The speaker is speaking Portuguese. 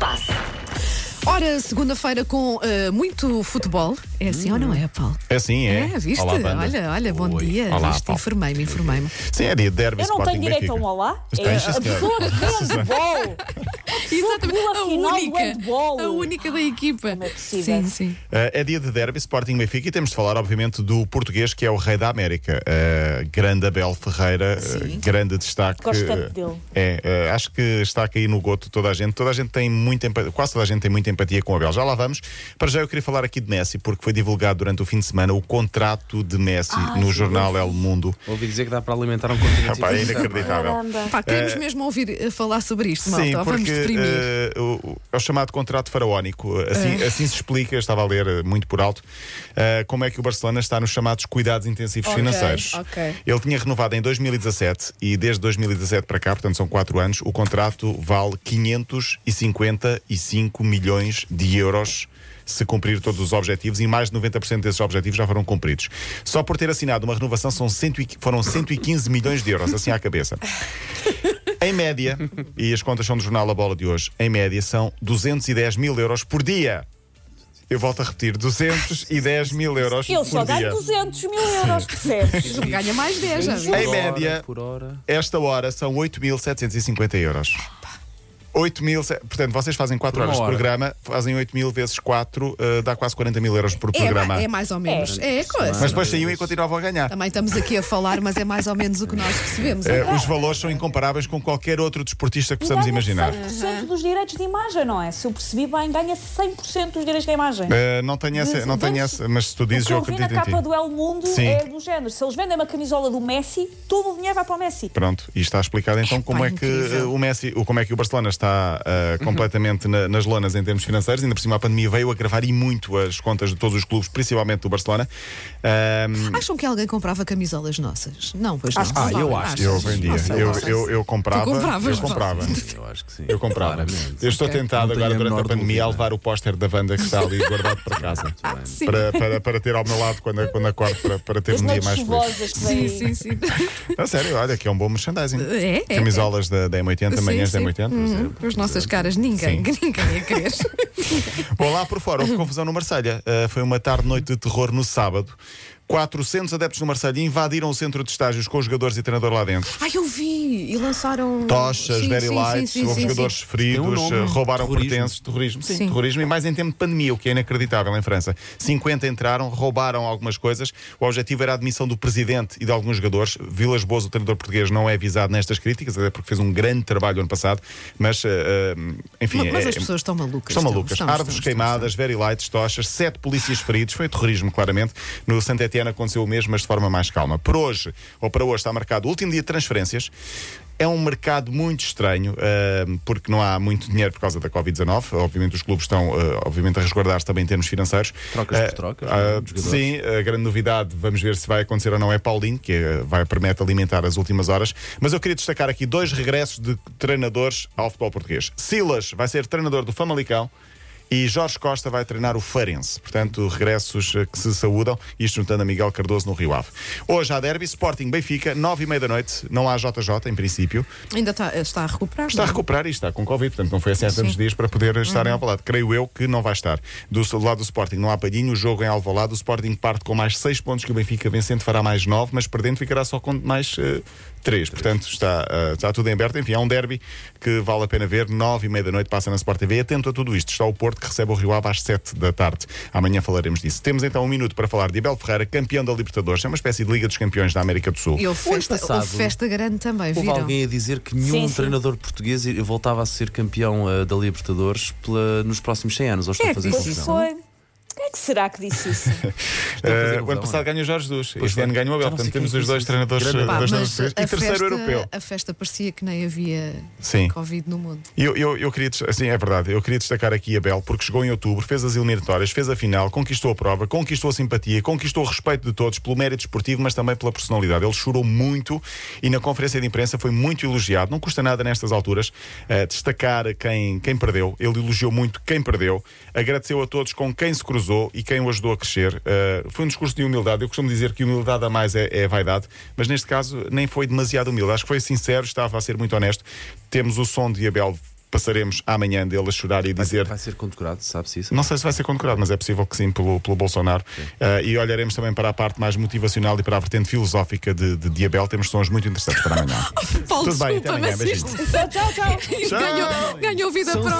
passe. Ora, segunda-feira com uh, muito futebol. É assim ou não é, Paulo? É sim, é. É, viste? Olá, olha, olha, bom Oi. dia. Olá, Viste? Informei-me, informei-me. Sim, é dia de derby Eu não Sporting tenho direito a um olá. É a pessoa que vê handball. Exatamente. A única, a única da equipa. Como é possível? Sim, sim. Uh, é dia de derby Sporting Benfica e temos de falar, obviamente, do português que é o rei da América. Uh, grande Abel Ferreira, uh, grande destaque. Gosto tanto Uh, dele. É, uh, acho que está a cair no goto toda a gente. Toda a gente tem muita empatia, quase toda a gente tem muita empatia com o Abel. Já lá vamos. Para já eu queria falar aqui de Messi, porque foi divulgado durante o fim de semana o contrato de Messi no jornal El Mundo. Ouvi dizer que dá para alimentar um continente. Rapaz, é inacreditável. Pá, queremos mesmo ouvir falar sobre isto, malta. Sim, vamos porque o- é o chamado contrato faraónico. Assim, assim se explica, estava a ler eh, muito por alto, eh, como é que o Barcelona está nos chamados cuidados intensivos Ok, financeiros. ok. Ele tinha renovado em 2017 e desde 2017 para cá, portanto são 4 anos, o contrato vale 555 milhões de euros. Se cumprir todos os objetivos e mais de 90% desses objetivos já foram cumpridos. Só por ter assinado uma renovação são 100 e- foram 115 milhões de euros, assim à cabeça. Em média, e as contas são do jornal A Bola de hoje, em média são 210 mil euros por dia. Eu volto a repetir, 210 mil euros Eu por só dia. ganho 200 mil euros, percebes? Ganha mais 10, já viu? Em Por hora, média, Por hora. esta hora são 8.750 euros. 8 mil, portanto, vocês fazem 4 Por uma horas de hora. programa, fazem 8 mil vezes 4, eh, dá quase 40 mil euros por É, programa. ma- é mais ou menos. É, coisa. Mas depois saíam e continuavam a ganhar. Também estamos aqui a falar, mas é mais ou menos o que nós recebemos. Eh, os valores são incomparáveis com qualquer outro desportista que possamos ganha imaginar. 100% dos direitos de imagem, não é? Se eu percebi bem, ganha 100% dos direitos de imagem. Eh, não tenho essa, não tenho essa, mas se tu O dizes, que eu eu vi na acredito em ti. capa do El Mundo Sim. é do género. Se eles vendem uma camisola do Messi, todo o dinheiro vai para o Messi. Pronto, e está explicado então como é que incrível. o Messi, o- como é que o Barcelona está eh, completamente na- nas lonas em termos financeiros, ainda por cima a pandemia veio agravar e muito as contas de todos os clubes, principalmente do Barcelona. Ahm, Acham que alguém comprava camisolas nossas? Não, pois não. Acho que Ah, Não eu acho. Eu vendia, Não sei, eu, não eu, eu comprava, Tu compravas, eu comprava. Eu acho que sim. Eu comprava. Claramente. Eu estou Ok. tentado Não agora durante a pandemia a levar o póster da banda que está ali guardado para casa. Sim. Para, para, para ter ao meu lado quando, quando acordo para, para ter As um dia mais feliz. Sim, sim, sim. A sério, olha, que é um bom merchandising. É, é, Camisolas da, da M80, Sim, manhãs da sim. M80. Uhum. As nossas caras, ninguém, Sim. ninguém ia querer. Bom, lá por fora houve confusão no Marselha. Uh, foi uma tarde-noite de terror no sábado. 400 adeptos no Marselha invadiram o centro de estágios com os jogadores e treinador lá dentro. Ai, eu vi! E lançaram. Tochas, very lights, sim, sim, houve sim, jogadores sim. feridos, um nome. roubaram Terrorismo. pertences, terrorismo. Sim, Sim. terrorismo e mais em tempo de pandemia, o que é inacreditável em França. 50 entraram, roubaram algumas coisas. O objetivo era a admissão do presidente e de alguns jogadores. Vilas Boas, o treinador português, não é avisado nestas críticas, até porque fez um grande trabalho ano passado. Mas, uh, enfim. Mas, mas é- as pessoas estão malucas. Estão malucas. Árvores queimadas, very lights, tochas, sete polícias feridos. Foi terrorismo, claramente. No Santa Aconteceu o mesmo, mas de forma mais calma. Por hoje, ou para hoje, está marcado o último dia de transferências. É um mercado muito estranho, ah, porque não há muito dinheiro por causa da Covid-19. Obviamente, os clubes estão, ah, obviamente, a resguardar-se também em termos financeiros. Trocas por Ah, trocas, jogadores. sim, a grande novidade, vamos ver se vai acontecer ou não, é Paulinho, que eh, vai permite alimentar as últimas horas. Mas eu queria destacar aqui dois regressos de treinadores ao futebol português. Silas vai ser treinador do Famalicão. E Jorge Costa vai treinar o Farense. Portanto, regressos eh, que se saúdam, isto juntando a Miguel Cardoso no Rio Ave. Hoje há derby, Sporting Benfica, nove e meia da noite. Não há JJ, em princípio. Ainda está, está a recuperar. Está a não é? recuperar e está com Covid, portanto não foi assim há tantos dias para poder estar em Alvalade. Creio eu que não vai estar. Do, do lado do Sporting não há palhinho, o jogo em Alvalade, o Sporting parte com mais 6 pontos que o Benfica vencendo fará mais 9, mas perdendo ficará só com mais 3. Portanto está, eh, está tudo em aberto. Enfim, é um derby que vale a pena ver. 9 e meia da noite passa na Sport TV. Atento a tudo isto. Está o Porto que recebe o Rio Ave às 7 da tarde. Amanhã falaremos disso. Temos então um minuto para falar de Abel Ferreira, campeão da Libertadores. É uma espécie de Liga dos Campeões da América do Sul. E houve festa, passado, houve festa grande também, Houve viram? alguém a dizer que nenhum Sim, sim. treinador português voltava a ser campeão eh, da Libertadores pela- nos próximos 100 anos. Ou estou a é que fazer confusão? Foi. Quem é que será que disse isso? Eh, fazer o ano passado ganhou Jorge Jesus. Pois Este ano ganhou o Abel. Portanto, temos os dois treinadores, isso. dois Pá, mas a E terceiro festa, europeu. a festa parecia que nem havia Sim. Covid no mundo. Eu, eu, eu queria, assim, é verdade, eu queria destacar aqui a Bel, porque chegou em outubro, fez as eliminatórias, fez a final, conquistou a prova, conquistou a simpatia, conquistou o respeito de todos pelo mérito esportivo, mas também pela personalidade. Ele chorou muito e na conferência de imprensa foi muito elogiado. Não custa nada nestas alturas eh, destacar quem, quem perdeu. Ele elogiou muito quem perdeu, agradeceu a todos com quem se cruzou e quem o ajudou a crescer. Eh, foi um discurso de humildade. Eu costumo dizer que humildade a mais é, é vaidade, mas neste caso nem foi demasiado humilde. Acho que foi sincero, estava a ser muito honesto. Temos o som de Abel passaremos amanhã dele a chorar e Vai, dizer. vai ser condecorado, sabe-se isso? Não sei se vai ser condecorado, mas é possível que sim, pelo, pelo Bolsonaro. Uh, e olharemos também para a parte mais motivacional e para a vertente filosófica de, de Diabel. Temos sons muito interessantes para amanhã. Paulo, Tudo bem, até desculpa, amanhã, mas isto. Tchau, tchau, tchau. ganhou, ganhou vida própria.